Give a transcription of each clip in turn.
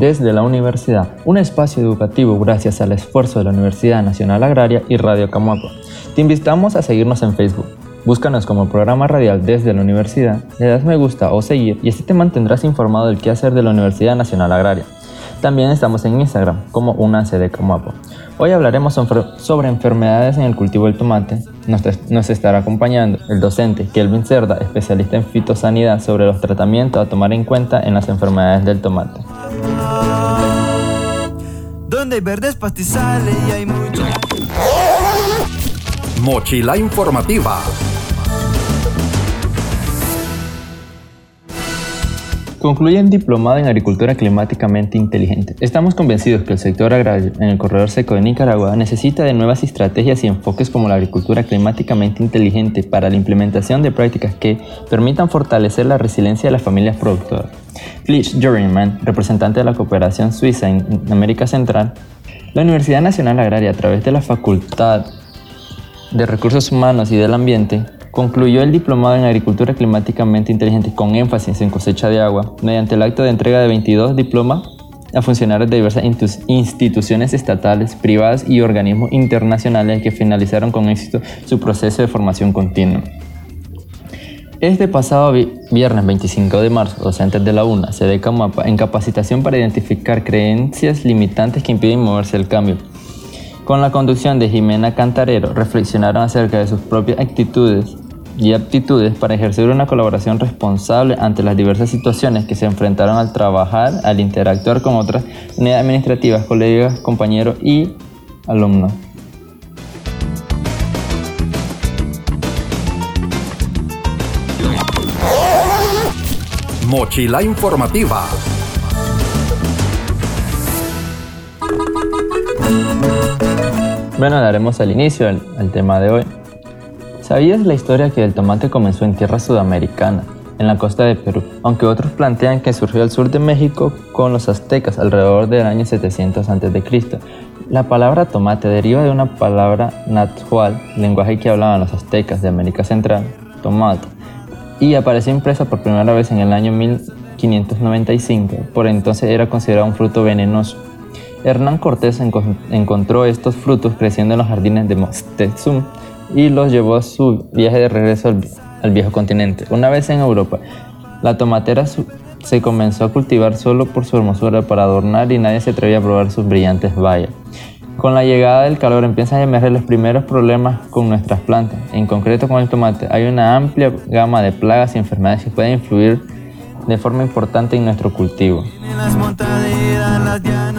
Desde la universidad, un espacio educativo gracias al esfuerzo de la Universidad Nacional Agraria y Radio Camuapa. Te invitamos a seguirnos en Facebook. Búscanos como programa radial desde la universidad, le das me gusta o seguir y así te mantendrás informado del quehacer de la Universidad Nacional Agraria. También estamos en Instagram como UNACE de Camuapo. Hoy hablaremos sobre enfermedades en el cultivo del tomate. Nos, estará acompañando el docente Kelvin Cerda, especialista en fitosanidad sobre los tratamientos a tomar en cuenta en las enfermedades del tomate. Donde hay verdes pastizales y hay mucho. Mochila informativa. Concluye en diplomado en agricultura climáticamente inteligente. Estamos convencidos que el sector agrario en el corredor seco de Nicaragua necesita de nuevas estrategias y enfoques como la agricultura climáticamente inteligente para la implementación de prácticas que permitan fortalecer la resiliencia de las familias productoras. Flich Journeyman, representante de la cooperación suiza en América Central, la Universidad Nacional Agraria a través de la Facultad de Recursos Humanos y del Ambiente Concluyó el diplomado en Agricultura Climáticamente Inteligente con énfasis en cosecha de agua mediante el acto de entrega de 22 diplomas a funcionarios de diversas instituciones estatales, privadas y organismos internacionales que finalizaron con éxito su proceso de formación continua. Este pasado viernes 25 de marzo, docentes de la UNA, sede Camapa, en capacitación para identificar creencias limitantes que impiden moverse el cambio, con la conducción de Jimena Cantarero, reflexionaron acerca de sus propias actitudes y aptitudes para ejercer una colaboración responsable ante las diversas situaciones que se enfrentaron al trabajar, al interactuar con otras unidades administrativas, colegas, compañeros y alumnos. Mochila informativa. Bueno, daremos al inicio al, tema de hoy. ¿Sabías la historia que el tomate comenzó en tierra sudamericana, en la costa de Perú? Aunque otros plantean que surgió al sur de México con los aztecas alrededor del año 700 a.C. La palabra tomate deriva de una palabra natural, lenguaje que hablaban los aztecas de América Central, tomate, y apareció impresa por primera vez en el año 1595. Por entonces era considerado un fruto venenoso Hernán Cortés encontró estos frutos creciendo en los jardines de Moctezum y los llevó a su viaje de regreso al, viejo continente. Una vez en Europa, la tomatera se comenzó a cultivar solo por su hermosura para adornar y nadie se atrevía a probar sus brillantes bayas. Con la llegada del calor empiezan a emerger los primeros problemas con nuestras plantas, en concreto con el tomate. Hay una amplia gama de plagas y enfermedades que pueden influir de forma importante en nuestro cultivo.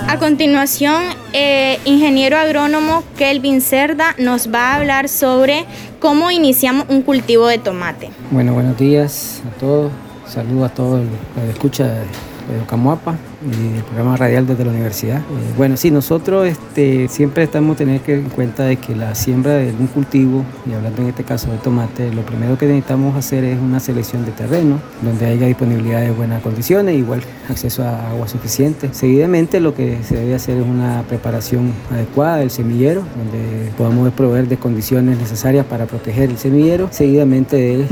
A continuación, eh, ingeniero agrónomo Kelvin Cerda nos va a hablar sobre cómo iniciamos un cultivo de tomate. Bueno, buenos días a todos. Saludos a todos los que escuchan de Camuapa y el programa radial desde la universidad. Eh, bueno, sí, nosotros este, siempre estamos teniendo en cuenta de que la siembra de un cultivo, y hablando en este caso de tomate, lo primero que necesitamos hacer es una selección de terreno, donde haya disponibilidad de buenas condiciones, igual acceso a agua suficiente. Seguidamente lo que se debe hacer es una preparación adecuada del semillero, donde podamos proveer de condiciones necesarias para proteger el semillero. Seguidamente de eh,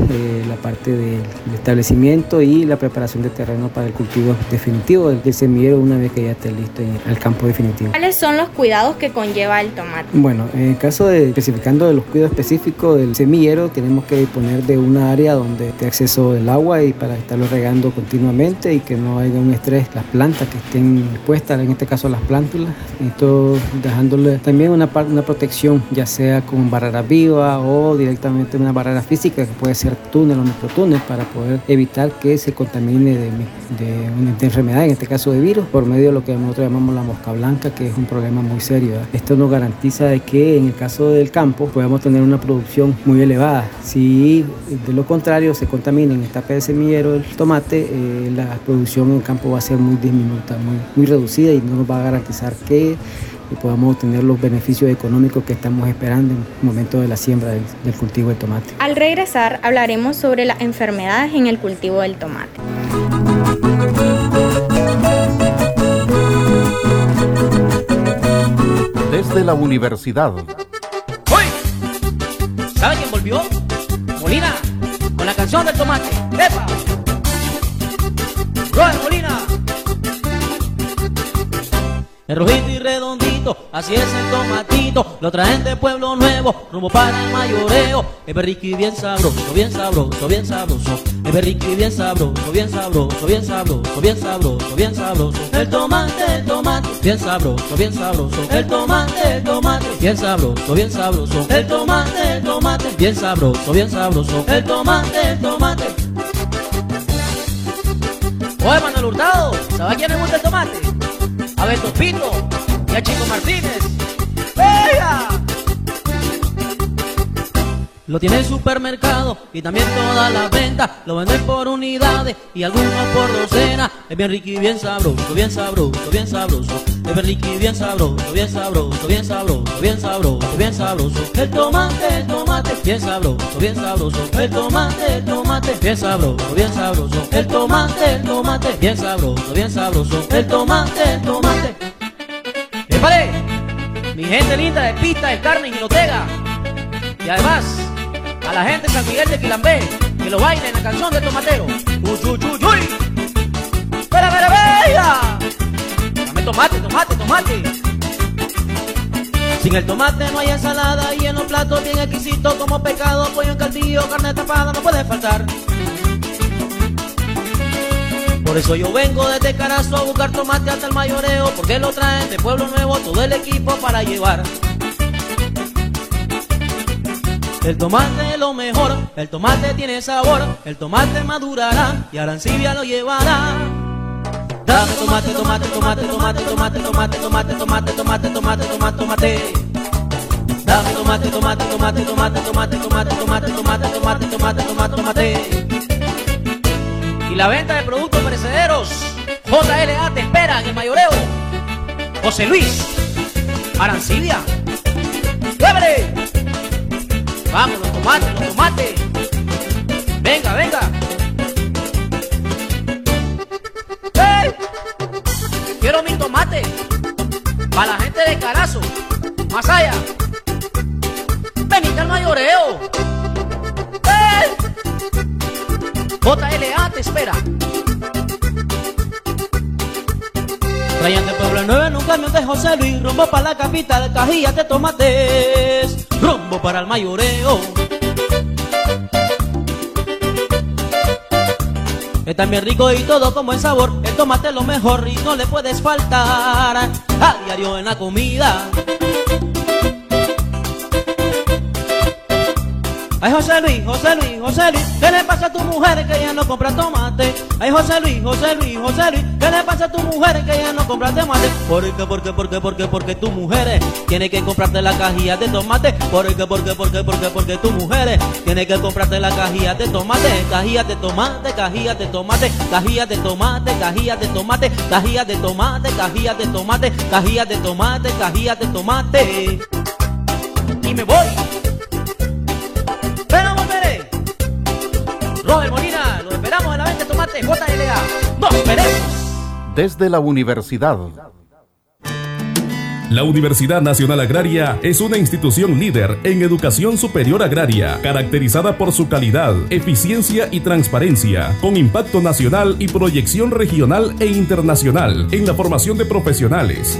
la parte del establecimiento y la preparación de terreno para el cultivo definitivo del semillero una vez que ya esté listo en el campo definitivo. ¿Cuáles son los cuidados que conlleva el tomate? Bueno, en el caso de especificando de los cuidados específicos del semillero, tenemos que disponer de una área donde esté acceso del agua y para estarlo regando continuamente y que no haya un estrés las plantas que estén expuestas, en este caso las plántulas, esto dejándole también una, una protección, ya sea con barrera viva o directamente una barrera física que puede ser túnel o microtúnel para poder evitar que se contamine de, de un de enfermedad, en este caso de virus, por medio de lo que nosotros llamamos la mosca blanca, que es un problema muy serio. Esto nos garantiza de que en el caso del campo podemos tener una producción muy elevada. Si de lo contrario se contamina en esta de semillero del tomate, eh, la producción en el campo va a ser muy diminuta, muy, muy reducida y no nos va a garantizar que podamos obtener los beneficios económicos que estamos esperando en el momento de la siembra del cultivo de tomate. Al regresar hablaremos sobre las enfermedades en el cultivo del tomate. Desde la universidad. ¡Uy! ¿Sabe quién volvió? Molina, con la canción del tomate. ¡Epa! El rojito y redondito, así es el tomatito. Lo traen de Pueblo Nuevo, rumbo para el mayoreo. Es berrico y bien sabroso, bien sabroso, bien sabroso. Es berrico y bien sabroso, bien sabroso, bien sabroso, bien sabroso, bien sabroso. El tomate, el tomate, bien sabroso, bien sabroso. El tomate, el tomate, bien sabroso, bien sabroso. El tomate, el tomate, bien sabroso, bien sabroso. El tomate, el tomate. Oye, Manuel Hurtado, ¿sabe a quién le gusta el tomate? A ver, Topito y a Chico Martínez. ¡Venga! Lo tiene el supermercado y también todas las ventas. Lo venden por unidades y algunos por docena. Es bien rico y bien sabroso, bien sabroso, bien sabroso. Es bien rico y bien sabroso, bien sabroso, bien sabroso, bien sabroso, bien sabroso. El tomate, el tomate, bien sabroso, bien sabroso. El tomate, el tomate, bien sabroso, bien sabroso. El tomate, el tomate, bien sabroso, bien sabroso. El tomate, el tomate. Mi gente linda de pista, de carne y gilotega. Y además, a la gente de San Miguel de Quilambé, que lo baila en la canción del tomatero. ¡Uy, uy, uy, uy! ¡Espera, espera, espera! Dame tomate, tomate, tomate. Sin el tomate no hay ensalada y en los platos bien exquisitos como pescado, pollo en caldillo, carne tapada no puede faltar. Por eso yo vengo desde Carazo a buscar tomate hasta el mayoreo, porque lo traen de Pueblo Nuevo todo el equipo para llevar. El tomate es lo mejor, el tomate tiene sabor, el tomate madurará y Arancibia lo llevará. Dame tomate, tomate, tomate, tomate, tomate, tomate, tomate, tomate, tomate, tomate, tomate, tomate. Dame tomate, tomate, tomate, tomate, tomate, tomate, tomate, tomate, tomate, tomate, tomate, tomate. Y la venta de productos perecederos, JLA te espera en el mayoreo. José Luis, Arancibia. ¡Llévele! Vamos, los tomates, los tomates. Venga, venga. ¡Ey! Quiero mi tomate. Para la gente de Carazo. Más allá. Venite al mayoreo. ¡Ey! JLA te espera. Traían de Puebla Nueva en un camión de José Luis, rumbo para la capital, cajillas de tomates, rumbo para el mayoreo. Está bien rico y todo como el sabor, el tomate es lo mejor y no le puedes faltar a diario en la comida. Ay José Luis, José Luis, José Luis, ¿qué le pasa a tu mujer que ya no compra tomate? Ay José Luis, José Luis, José Luis, ¿qué le pasa a tu mujer que ya no compra tomate? ¿Por qué, por qué, por qué, por qué, porque tu mujer tiene que comprarte la cajilla de tomate? ¿Por qué, por qué, por qué, por qué, porque tu mujer tiene que comprarte la cajilla de tomate? Cajillas de tomate, cajillas de tomate, cajillas de tomate, cajillas de tomate, cajillas de tomate, cajillas de tomate, cajillas de tomate, cajillas de tomate. Y me voy. Robert Molina, lo esperamos en la venta de tomate JLA. Nos veremos. Desde la universidad. La Universidad Nacional Agraria es una institución líder en educación superior agraria, caracterizada por su calidad, eficiencia y transparencia, con impacto nacional y proyección regional e internacional en la formación de profesionales.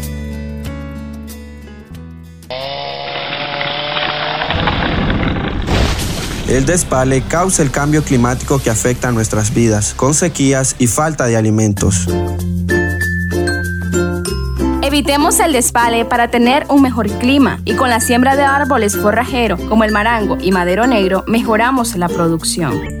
El despale causa el cambio climático que afecta a nuestras vidas, con sequías y falta de alimentos. Evitemos el despale para tener un mejor clima y con la siembra de árboles forrajeros como el marango y madero negro mejoramos la producción.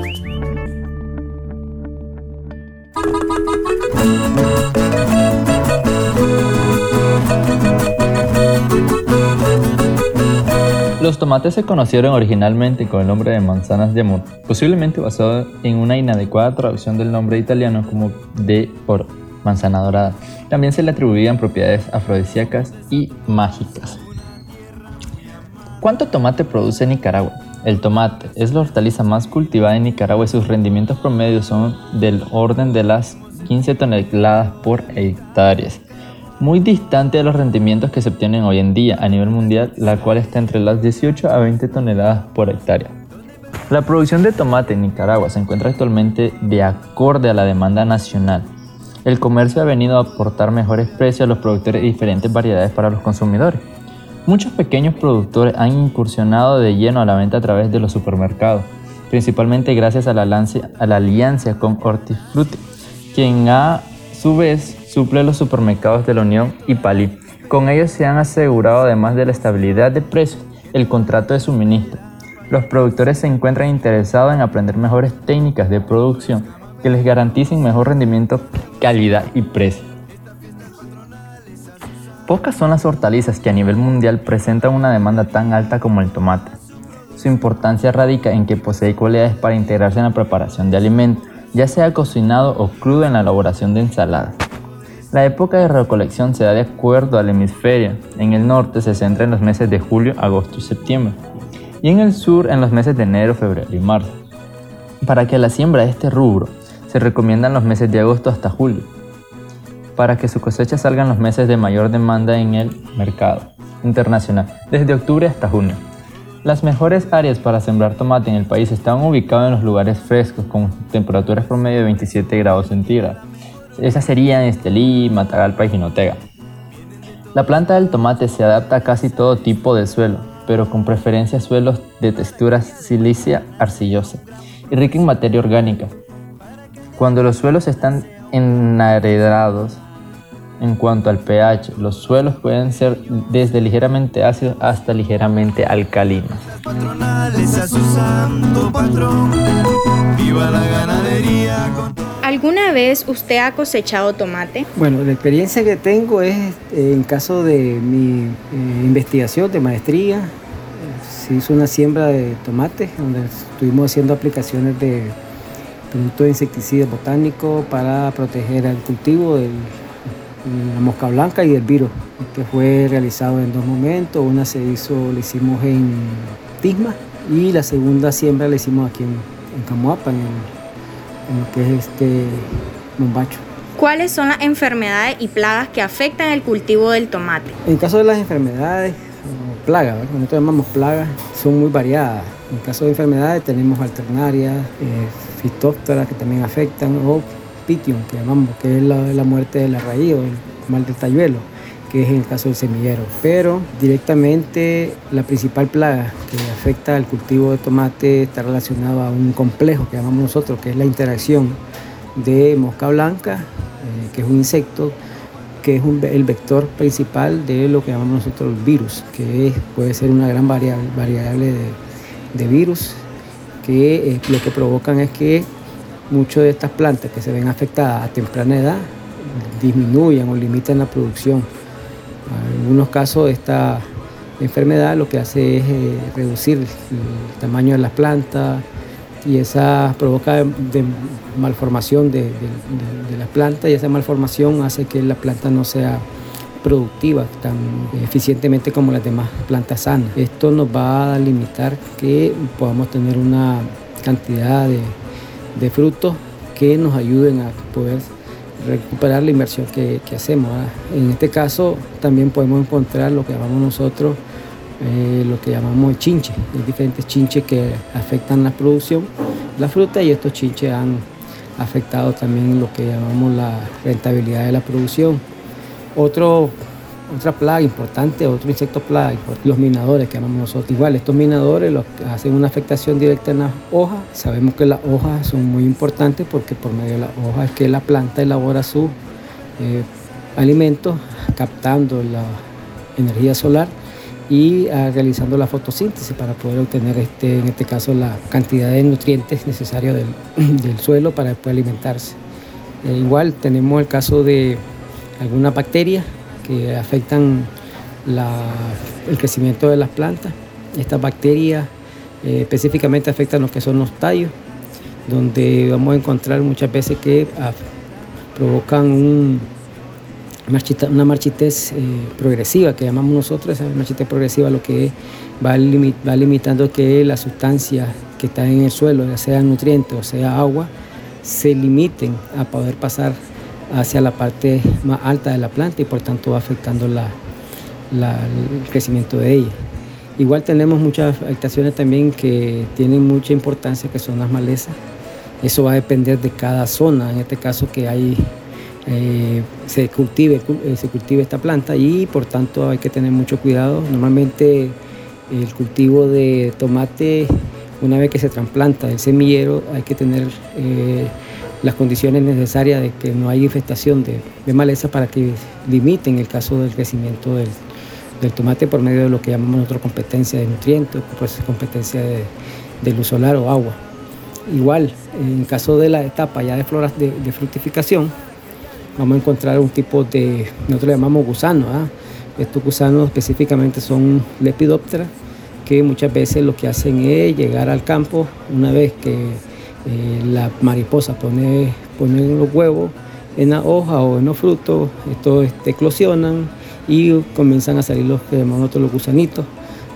Los tomates se conocieron originalmente con el nombre de manzanas de amor, posiblemente basado en una inadecuada traducción del nombre italiano como de por manzana dorada. También se le atribuían propiedades afrodisíacas y mágicas. ¿Cuánto tomate produce Nicaragua? El tomate es la hortaliza más cultivada en Nicaragua y sus rendimientos promedios son del orden de las 15 toneladas por hectáreas muy distante de los rendimientos que se obtienen hoy en día a nivel mundial, la cual está entre las 18 a 20 toneladas por hectárea. La producción de tomate en Nicaragua se encuentra actualmente de acorde a la demanda nacional. El comercio ha venido a aportar mejores precios a los productores de diferentes variedades para los consumidores. Muchos pequeños productores han incursionado de lleno a la venta a través de los supermercados, principalmente gracias a la, alianza con Hortifruti, quien a su vez suple los supermercados de la Unión y Palí. Con ellos se han asegurado, además de la estabilidad de precios, el contrato de suministro. Los productores se encuentran interesados en aprender mejores técnicas de producción que les garanticen mejor rendimiento, calidad y precio. Pocas son las hortalizas que a nivel mundial presentan una demanda tan alta como el tomate. Su importancia radica en que posee cualidades para integrarse en la preparación de alimentos, ya sea cocinado o crudo en la elaboración de ensaladas. La época de recolección se da de acuerdo al hemisferio. En el norte se centra en los meses de julio, agosto y septiembre. Y en el sur en los meses de enero, febrero y marzo. Para que la siembra de este rubro se recomiendan los meses de agosto hasta julio. Para que su cosecha salga en los meses de mayor demanda en el mercado internacional, desde octubre hasta junio. Las mejores áreas para sembrar tomate en el país están ubicadas en los lugares frescos con temperaturas promedio de 27 grados centígrados esas serían Estelí, Matagalpa y Jinotega. La planta del tomate se adapta a casi todo tipo de suelo, pero con preferencia a suelos de textura silicia arcillosa y rica en materia orgánica. Cuando los suelos están enaredados, en cuanto al pH, los suelos pueden ser desde ligeramente ácidos hasta ligeramente alcalinos. Viva la ganadería ¿Alguna vez usted ha cosechado tomate? Bueno, la experiencia que tengo es eh, en caso de mi eh, investigación de maestría. Se hizo una siembra de tomate donde estuvimos haciendo aplicaciones de productos de insecticidas botánicos para proteger el cultivo de la mosca blanca y del virus, que fue realizado en dos momentos. Una se hizo, la hicimos en Tisma y la segunda siembra la hicimos aquí en, en Camuapa, en en lo que es este bombacho. ¿Cuáles son las enfermedades y plagas que afectan el cultivo del tomate? En caso de las enfermedades, o plagas, nosotros llamamos plagas, son muy variadas. En caso de enfermedades tenemos alternarias, eh, fitópteras que también afectan, o pitium, que llamamos, que es la, la muerte de la raíz o el mal del talluelo que es en el caso del semillero. Pero directamente la principal plaga que afecta al cultivo de tomate está relacionada a un complejo que llamamos nosotros, que es la interacción de mosca blanca, eh, que es un insecto, que es el vector principal de lo que llamamos nosotros el virus, que puede ser una gran variable, variable de, virus, que eh, lo que provocan es que muchas de estas plantas que se ven afectadas a temprana edad disminuyan o limitan la producción en algunos casos esta enfermedad lo que hace es eh, reducir el tamaño de las plantas y esa provoca malformación de, las plantas y esa malformación hace que la planta no sea productiva tan eficientemente como las demás plantas sanas. Esto nos va a limitar que podamos tener una cantidad de, frutos que nos ayuden a poder recuperar la inversión que, hacemos. En este caso también podemos encontrar lo que llamamos nosotros, eh, lo que llamamos chinche. Hay diferentes chinches que afectan la producción, la fruta y estos chinches han afectado también lo que llamamos la rentabilidad de la producción. Otro otra plaga importante, otro insecto plaga, los minadores que llamamos nosotros. Igual, estos minadores hacen una afectación directa en las hojas. Sabemos que las hojas son muy importantes porque por medio de las hojas es que la planta elabora su eh, alimento, captando la energía solar y ah, realizando la fotosíntesis para poder obtener, este, en este caso, la cantidad de nutrientes necesarios del, suelo para poder alimentarse. Eh, igual tenemos el caso de alguna bacteria que afectan el crecimiento de las plantas. Estas bacterias eh, específicamente afectan lo que son los tallos, donde vamos a encontrar muchas veces que provocan una marchitez eh, progresiva, que llamamos nosotros, esa marchitez progresiva lo que va, va limitando que las sustancias que están en el suelo, ya sean nutrientes o sea agua, se limiten a poder pasar hacia la parte más alta de la planta y por tanto va afectando el crecimiento de ella. Igual tenemos muchas afectaciones también que tienen mucha importancia, que son las malezas. Eso va a depender de cada zona, en este caso que hay, eh, se, cultive, eh, se cultive esta planta y por tanto hay que tener mucho cuidado. Normalmente el cultivo de tomate, una vez que se trasplanta el semillero, hay que tener... Eh, las condiciones necesarias de que no haya infestación de, maleza para que limiten el caso del crecimiento del, tomate por medio de lo que llamamos nosotros competencia de nutrientes, pues competencia de, luz solar o agua. Igual, en caso de la etapa ya de floras de, fructificación, vamos a encontrar un tipo de, nosotros le llamamos gusano. ¿ah? Estos gusanos específicamente son lepidópteras, que muchas veces lo que hacen es llegar al campo una vez que eh, la mariposa pone, pone los huevos en la hoja o en los frutos, estos este, eclosionan y comienzan a salir los que llamamos los gusanitos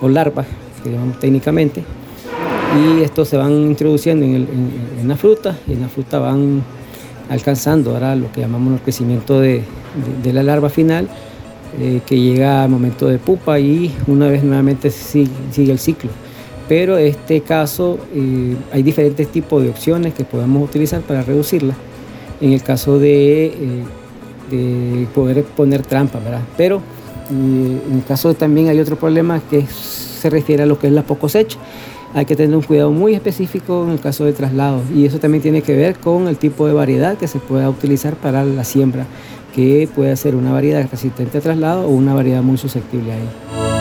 o larvas, que llamamos técnicamente, y estos se van introduciendo en, la fruta y en la fruta van alcanzando ahora lo que llamamos el crecimiento de, la larva final, eh, que llega al momento de pupa y una vez nuevamente sigue el ciclo pero en este caso eh, hay diferentes tipos de opciones que podemos utilizar para reducirla. En el caso de, eh, poder poner trampas, ¿verdad? Pero eh, en el caso también hay otro problema que se refiere a lo que es la cosecha. Hay que tener un cuidado muy específico en el caso de traslado y eso también tiene que ver con el tipo de variedad que se pueda utilizar para la siembra, que puede ser una variedad resistente a traslado o una variedad muy susceptible a ello.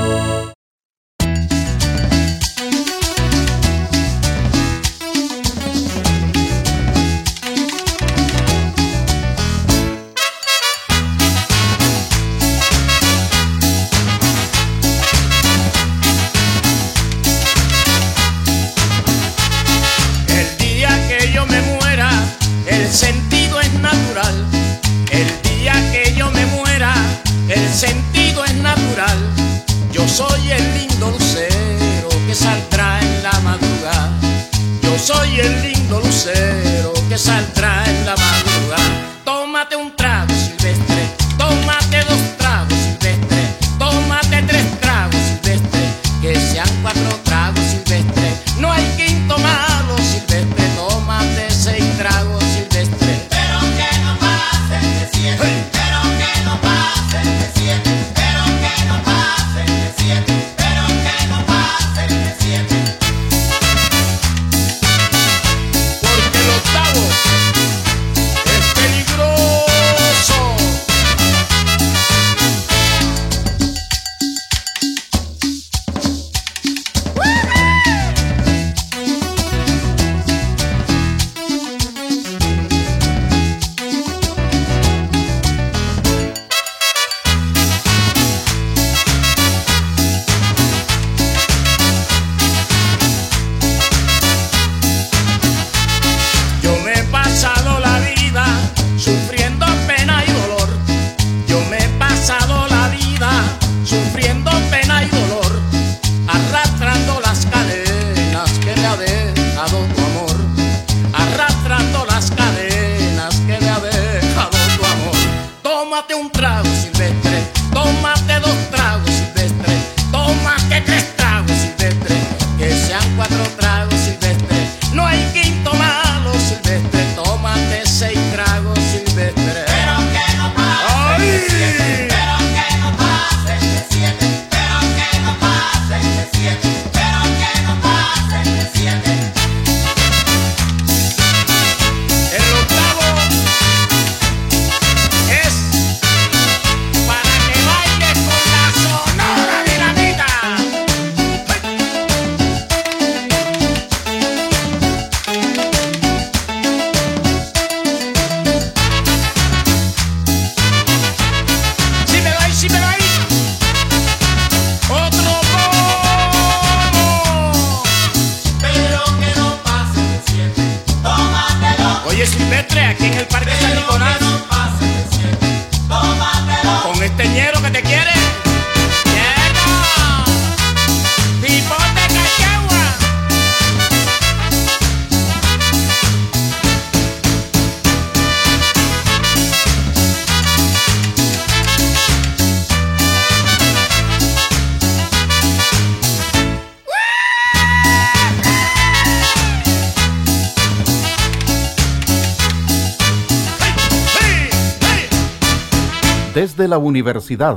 Desde la universidad.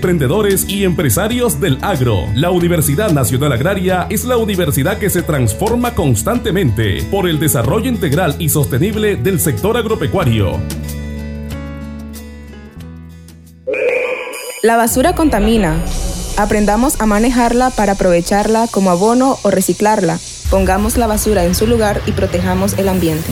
emprendedores y empresarios del agro. La Universidad Nacional Agraria es la universidad que se transforma constantemente por el desarrollo integral y sostenible del sector agropecuario. La basura contamina. Aprendamos a manejarla para aprovecharla como abono o reciclarla. Pongamos la basura en su lugar y protejamos el ambiente.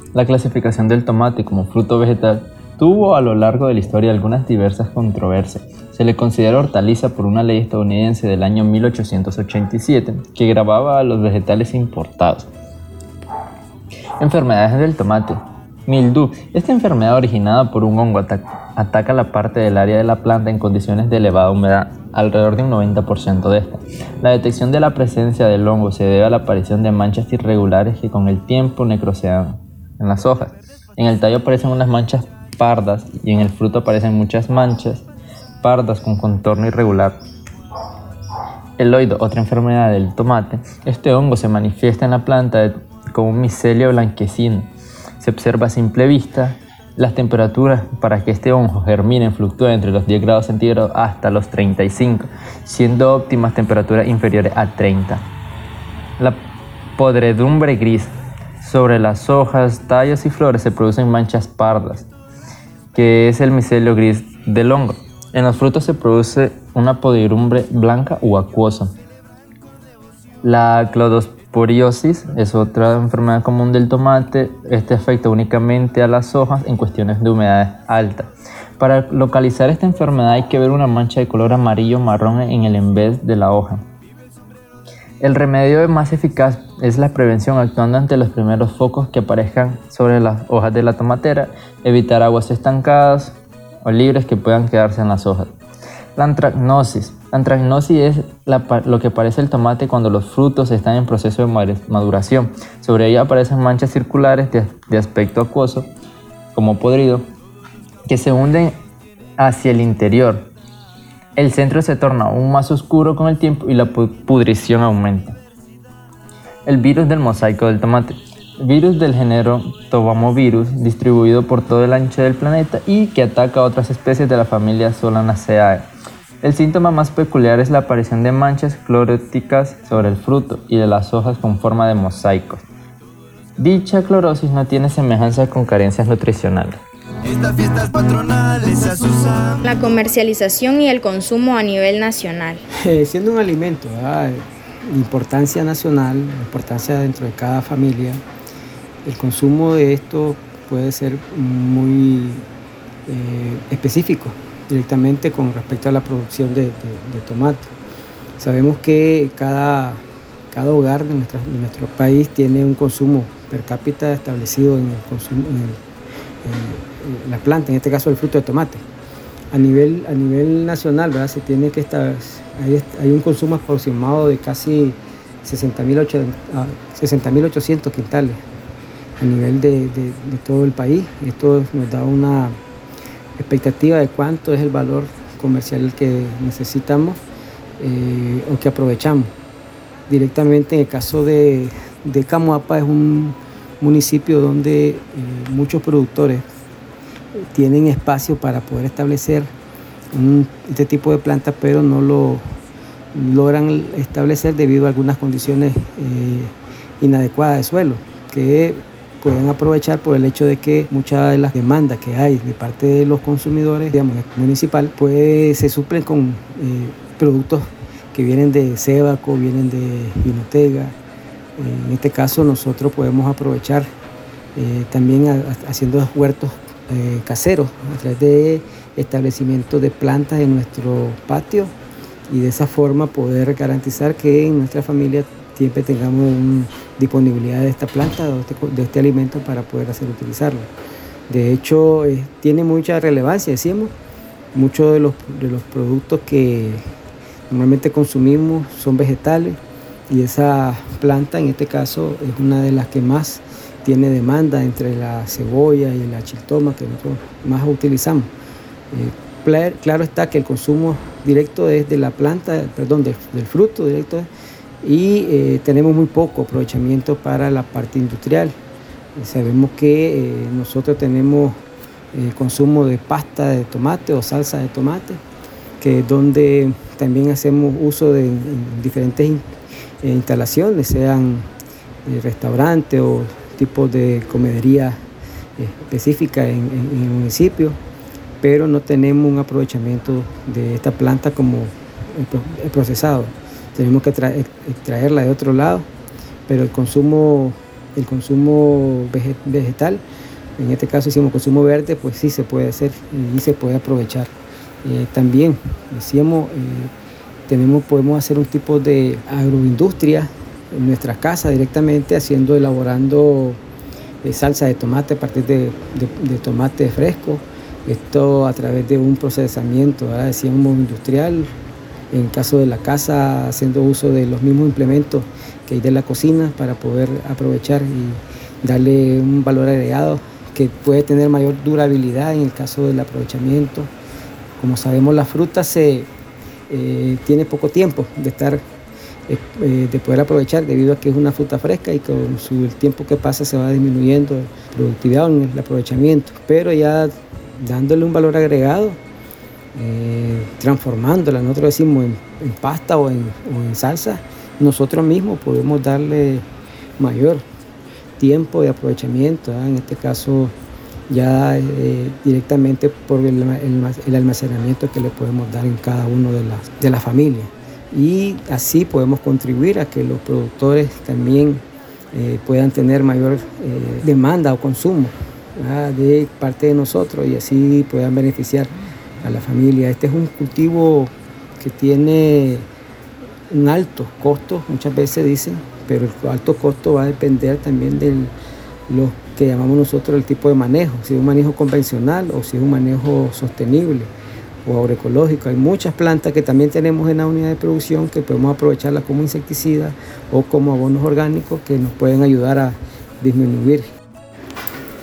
La clasificación del tomate como fruto vegetal tuvo a lo largo de la historia algunas diversas controversias. Se le considera hortaliza por una ley estadounidense del año 1887 que grababa a los vegetales importados. Enfermedades del tomate. Mildew. Esta enfermedad originada por un hongo ataca la parte del área de la planta en condiciones de elevada humedad, alrededor de un 90% de esta. La detección de la presencia del hongo se debe a la aparición de manchas irregulares que con el tiempo necrosean en las hojas. En el tallo aparecen unas manchas pardas y en el fruto aparecen muchas manchas pardas con contorno irregular. El oído, otra enfermedad del tomate. Este hongo se manifiesta en la planta como un micelio blanquecino. Se observa a simple vista. Las temperaturas para que este hongo germine fluctúan entre los 10 grados centígrados hasta los 35, siendo óptimas temperaturas inferiores a 30. La podredumbre gris sobre las hojas, tallos y flores se producen manchas pardas, que es el micelio gris del hongo. En los frutos se produce una podridumbre blanca o acuosa. La clodosporiosis es otra enfermedad común del tomate. Este afecta únicamente a las hojas en cuestiones de humedad alta. Para localizar esta enfermedad hay que ver una mancha de color amarillo marrón en el envés de la hoja. El remedio más eficaz es la prevención actuando ante los primeros focos que aparezcan sobre las hojas de la tomatera, evitar aguas estancadas o libres que puedan quedarse en las hojas. La antragnosis. La antragnosis es lo que parece el tomate cuando los frutos están en proceso de maduración. Sobre ella aparecen manchas circulares de aspecto acuoso, como podrido, que se hunden hacia el interior, el centro se torna aún más oscuro con el tiempo y la pudrición aumenta. El virus del mosaico del tomate. Virus del género Tobamovirus, distribuido por todo el ancho del planeta y que ataca a otras especies de la familia Solanaceae. El síntoma más peculiar es la aparición de manchas cloróticas sobre el fruto y de las hojas con forma de mosaicos. Dicha clorosis no tiene semejanza con carencias nutricionales. Estas fiestas patronales La comercialización y el consumo a nivel nacional. Eh, siendo un alimento, importancia nacional, importancia dentro de cada familia, el consumo de esto puede ser muy eh, específico directamente con respecto a la producción de, tomate. Sabemos que cada, cada hogar de, nuestro país tiene un consumo per cápita establecido en el consumo, la planta, en este caso el fruto de tomate. A nivel, a nivel nacional, ¿verdad? Se tiene que estar, hay, un consumo aproximado de casi 60.800 ah, quintales a nivel de, todo el país. Esto nos da una, expectativa de cuánto es el valor comercial que necesitamos eh, o que aprovechamos. Directamente en el caso de, de Camuapa es un municipio donde eh, muchos productores tienen espacio para poder establecer este tipo de plantas, pero no lo logran establecer debido a algunas condiciones eh, inadecuadas de suelo, que pueden aprovechar por el hecho de que muchas de las demandas que hay de parte de los consumidores, digamos, municipal, pues se suplen con eh, productos que vienen de Cebaco, vienen de Vinotega. En este caso nosotros podemos aprovechar eh, también haciendo huertos eh, caseros a través de establecimiento de plantas en nuestro patio y de esa forma poder garantizar que en nuestra familia siempre tengamos disponibilidad de esta planta o este de este alimento para poder hacer utilizarlo. De hecho, eh, tiene mucha relevancia, decimos, muchos de los, de los productos que normalmente consumimos son vegetales y esa planta en este caso es una de las que más tiene demanda entre la cebolla y la chiltoma que nosotros más utilizamos. Eh, claro está que el consumo directo es de la planta, perdón, del, fruto directo y eh, tenemos muy poco aprovechamiento para la parte industrial. sabemos que eh, nosotros tenemos consumo de pasta de tomate o salsa de tomate, que es donde también hacemos uso de diferentes instalaciones, sean restaurantes o tipos de comedería específica en, el municipio, pero no tenemos un aprovechamiento de esta planta como procesado. Tenemos que extraerla de otro lado, pero el consumo, el consumo vegetal, en este caso hicimos consumo verde, pues sí se puede hacer y se puede aprovechar. Eh, también decíamos, eh, tenemos, podemos hacer un tipo de agroindustria en nuestra casa directamente haciendo, elaborando eh, salsa de tomate a partir de, tomate fresco. Esto a través de un procesamiento, decíamos industrial, en caso de la casa haciendo uso de los mismos implementos que hay de la cocina para poder aprovechar y darle un valor agregado que puede tener mayor durabilidad en el caso del aprovechamiento. Como sabemos, la fruta se eh, tiene poco tiempo de estar eh, de poder aprovechar debido a que es una fruta fresca y con su, el tiempo que pasa se va disminuyendo la productividad o el aprovechamiento, pero ya dándole un valor agregado, eh, transformándola, nosotros decimos en, pasta o en, salsa, nosotros mismos podemos darle mayor tiempo de aprovechamiento, en este caso ya eh, directamente por el, almacenamiento que le podemos dar en cada uno de las, de las familias y así podemos contribuir a que los productores también eh, puedan tener mayor eh, demanda o consumo de parte de nosotros y así puedan beneficiar a la familia. Este es un cultivo que tiene un alto costo, muchas veces dicen, pero el alto costo va a depender también de lo que llamamos nosotros el tipo de manejo, si es un manejo convencional o si es un manejo sostenible o agroecológico. Hay muchas plantas que también tenemos en la unidad de producción que podemos aprovecharlas como insecticida o como abonos orgánicos que nos pueden ayudar a disminuir.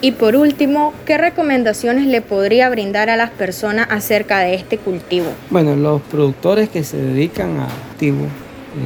Y por último, ¿qué recomendaciones le podría brindar a las personas acerca de este cultivo? Bueno, los productores que se dedican a cultivo,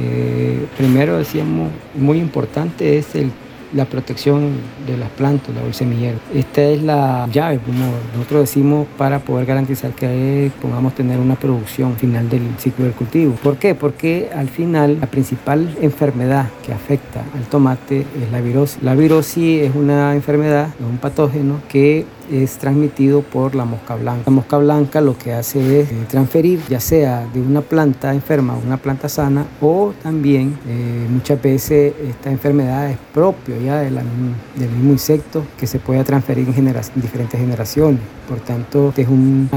eh, primero decíamos, muy importante es el la protección de las plantas, el semillero. Esta es la llave, como nosotros decimos, para poder garantizar que podamos tener una producción final del ciclo del cultivo. ¿Por qué? Porque al final la principal enfermedad que afecta al tomate es la virosis. La virosis es una enfermedad, es un patógeno que es transmitido por la mosca blanca. La mosca blanca lo que hace es eh, transferir ya sea de una planta enferma a una planta sana o también eh, muchas veces esta enfermedad es propia ya del mismo insecto que se puede transferir en, diferentes generaciones. Por tanto, es un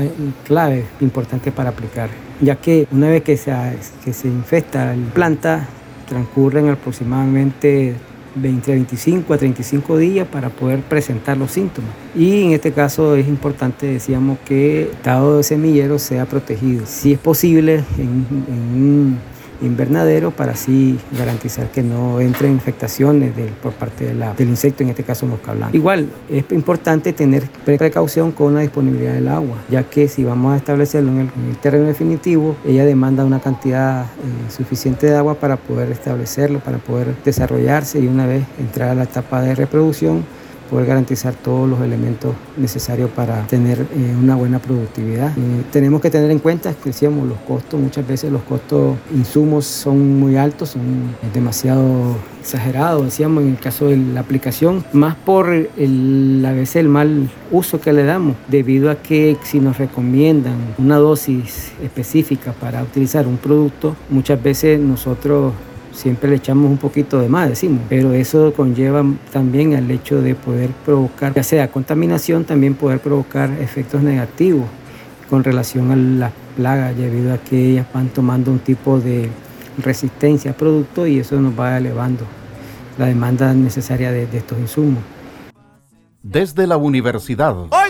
clave importante para aplicar, ya que una vez que se, que se infesta la planta, transcurren aproximadamente 20 25 a 35 días para poder presentar los síntomas. Y en este caso es importante, decíamos, que el estado de semillero sea protegido. Si es posible, en, un invernadero para así garantizar que no entren infectaciones por parte del insecto, en este caso mosca blanca. Igual es importante tener precaución con la disponibilidad del agua, ya que si vamos a establecerlo en el, terreno definitivo, ella demanda una cantidad eh, suficiente de agua para poder establecerlo, para poder desarrollarse y una vez entrar a la etapa de reproducción, poder garantizar todos los elementos necesarios para tener eh, una buena productividad. Eh, tenemos que tener en cuenta, que decíamos, los costos, muchas veces los costos insumos son muy altos, son demasiado exagerados, decíamos en el caso de la aplicación, más por el, a veces el mal uso que le damos, debido a que si nos recomiendan una dosis específica para utilizar un producto, muchas veces nosotros siempre le echamos un poquito de más, decimos, pero eso conlleva también al hecho de poder provocar, ya sea contaminación, también poder provocar efectos negativos con relación a las plagas, debido a que ellas van tomando un tipo de resistencia al producto y eso nos va elevando la demanda necesaria de, estos insumos. Desde la universidad. ¡Hoy,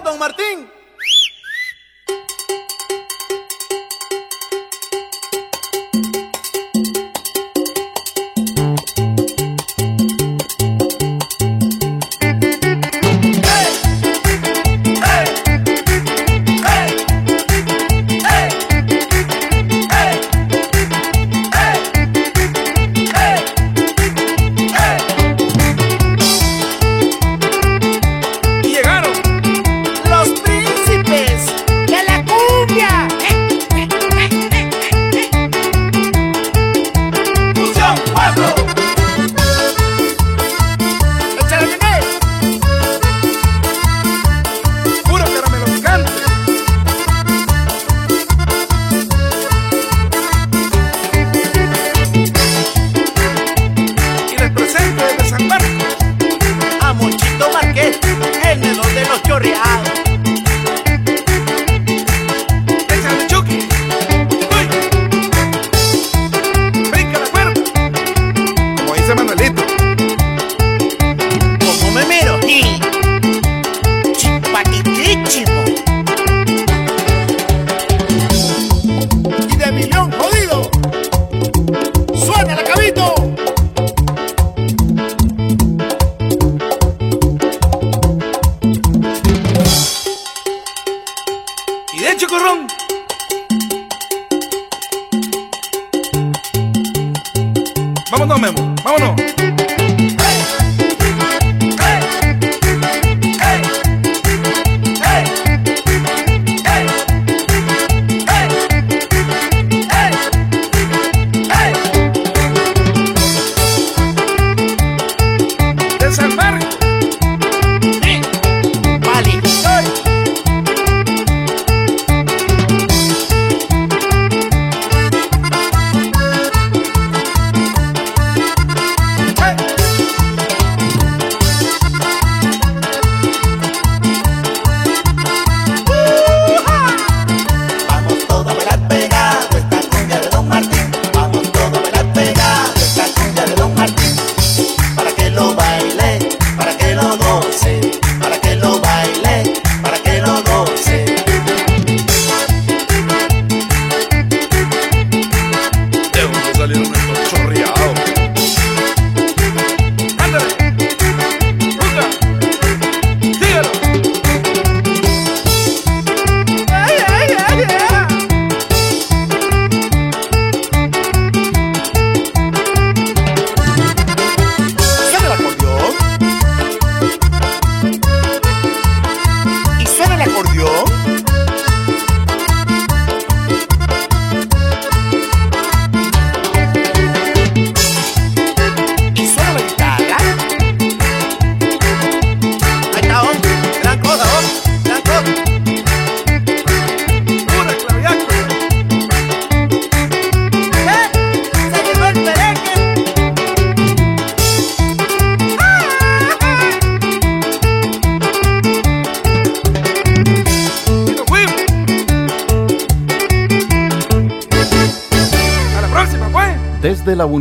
Desde la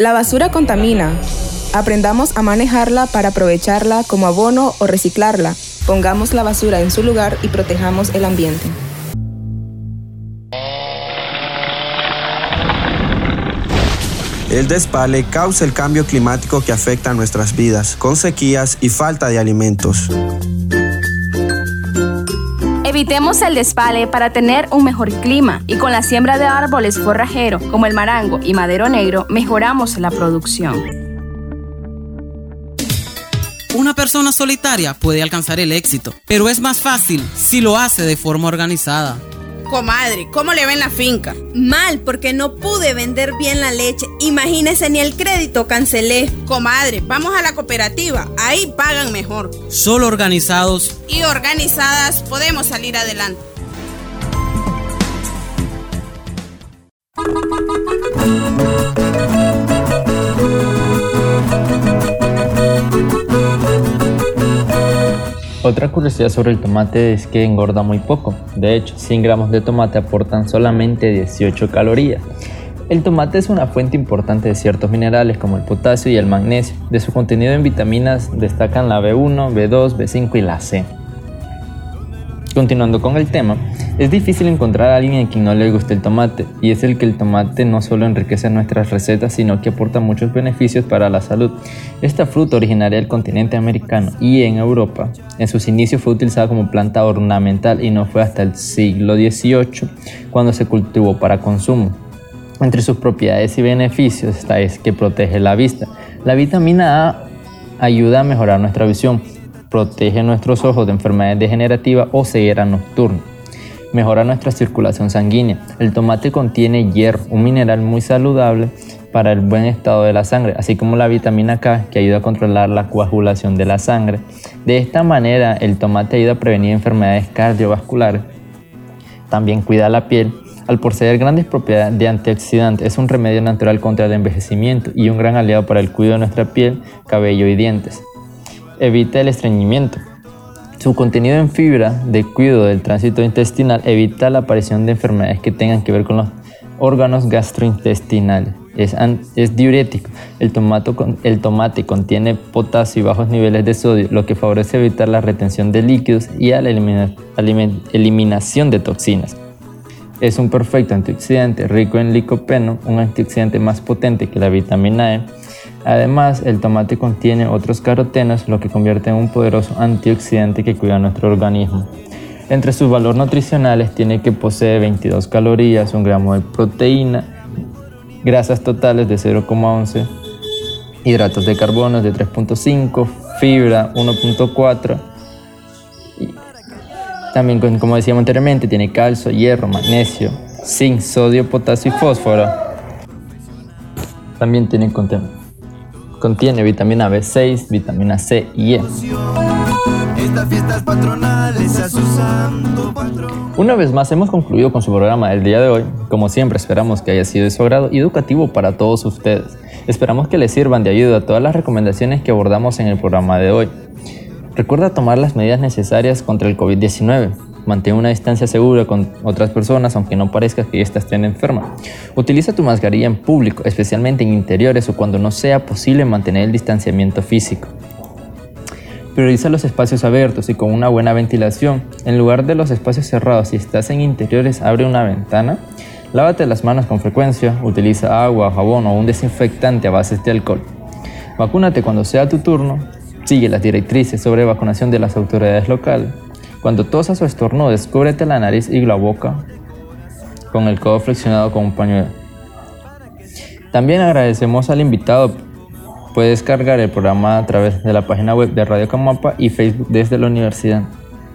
La basura contamina. Aprendamos a manejarla para aprovecharla como abono o reciclarla. Pongamos la basura en su lugar y protejamos el ambiente. El despale causa el cambio climático que afecta a nuestras vidas, con sequías y falta de alimentos. Evitemos el despale para tener un mejor clima y con la siembra de árboles forrajeros como el marango y madero negro mejoramos la producción. Una persona solitaria puede alcanzar el éxito, pero es más fácil si lo hace de forma organizada. Comadre, ¿cómo le ven la finca? Mal, porque no pude vender bien la leche. Imagínese, ni el crédito cancelé. Comadre, vamos a la cooperativa. Ahí pagan mejor. Solo organizados y organizadas podemos salir adelante. Otra curiosidad sobre el tomate es que engorda muy poco. De hecho, 100 gramos de tomate aportan solamente 18 calorías. El tomate es una fuente importante de ciertos minerales como el potasio y el magnesio. De su contenido en vitaminas destacan la B1, B2, B5 y la C. Continuando con el tema, es difícil encontrar a alguien a quien no le guste el tomate, y es el que el tomate no solo enriquece nuestras recetas, sino que aporta muchos beneficios para la salud. Esta fruta originaria del continente americano y en Europa, en sus inicios fue utilizada como planta ornamental y no fue hasta el siglo XVIII cuando se cultivó para consumo. Entre sus propiedades y beneficios está es que protege la vista. La vitamina A ayuda a mejorar nuestra visión, protege nuestros ojos de enfermedades degenerativas o ceguera nocturna. Mejora nuestra circulación sanguínea. El tomate contiene hierro, un mineral muy saludable para el buen estado de la sangre, así como la vitamina K que ayuda a controlar la coagulación de la sangre. De esta manera, el tomate ayuda a prevenir enfermedades cardiovasculares. También cuida la piel. Al poseer grandes propiedades de antioxidante, es un remedio natural contra el envejecimiento y un gran aliado para el cuidado de nuestra piel, cabello y dientes evita el estreñimiento. Su contenido en fibra de cuidado del tránsito intestinal evita la aparición de enfermedades que tengan que ver con los órganos gastrointestinales. Es, diurético. El, tomate contiene potasio y bajos niveles de sodio, lo que favorece evitar la retención de líquidos y la eliminación de toxinas. Es un perfecto antioxidante rico en licopeno, un antioxidante más potente que la vitamina E Además, el tomate contiene otros carotenos, lo que convierte en un poderoso antioxidante que cuida nuestro organismo. Entre sus valores nutricionales tiene que posee 22 calorías, un gramo de proteína, grasas totales de 0,11, hidratos de carbono de 3.5, fibra 1.4. También, como decíamos anteriormente, tiene calcio, hierro, magnesio, zinc, sodio, potasio y fósforo. También tiene contenido Contiene vitamina B6, vitamina C y E. Una vez más hemos concluido con su programa del día de hoy. Como siempre esperamos que haya sido de su agrado y educativo para todos ustedes. Esperamos que les sirvan de ayuda todas las recomendaciones que abordamos en el programa de hoy. Recuerda tomar las medidas necesarias contra el COVID-19 Mantén una distancia segura con otras personas aunque no parezca que éstas estén enfermas. Utiliza tu mascarilla en público, especialmente en interiores o cuando no sea posible mantener el distanciamiento físico. Prioriza los espacios abiertos y con una buena ventilación. En lugar de los espacios cerrados, si estás en interiores, abre una ventana. Lávate las manos con frecuencia, utiliza agua, jabón o un desinfectante a base de alcohol. Vacúnate cuando sea tu turno. Sigue las directrices sobre vacunación de las autoridades locales. Cuando tosas o estornudes, cúbrete la nariz y la boca con el codo flexionado con un pañuelo. También agradecemos al invitado Puede descargar el programa a través de la página web de Radio Camapa y Facebook desde la universidad.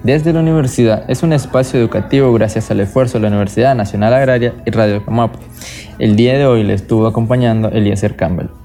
Desde la universidad es un espacio educativo gracias al esfuerzo de la Universidad Nacional Agraria y Radio Camapa. El día de hoy le estuvo acompañando Eliezer Campbell.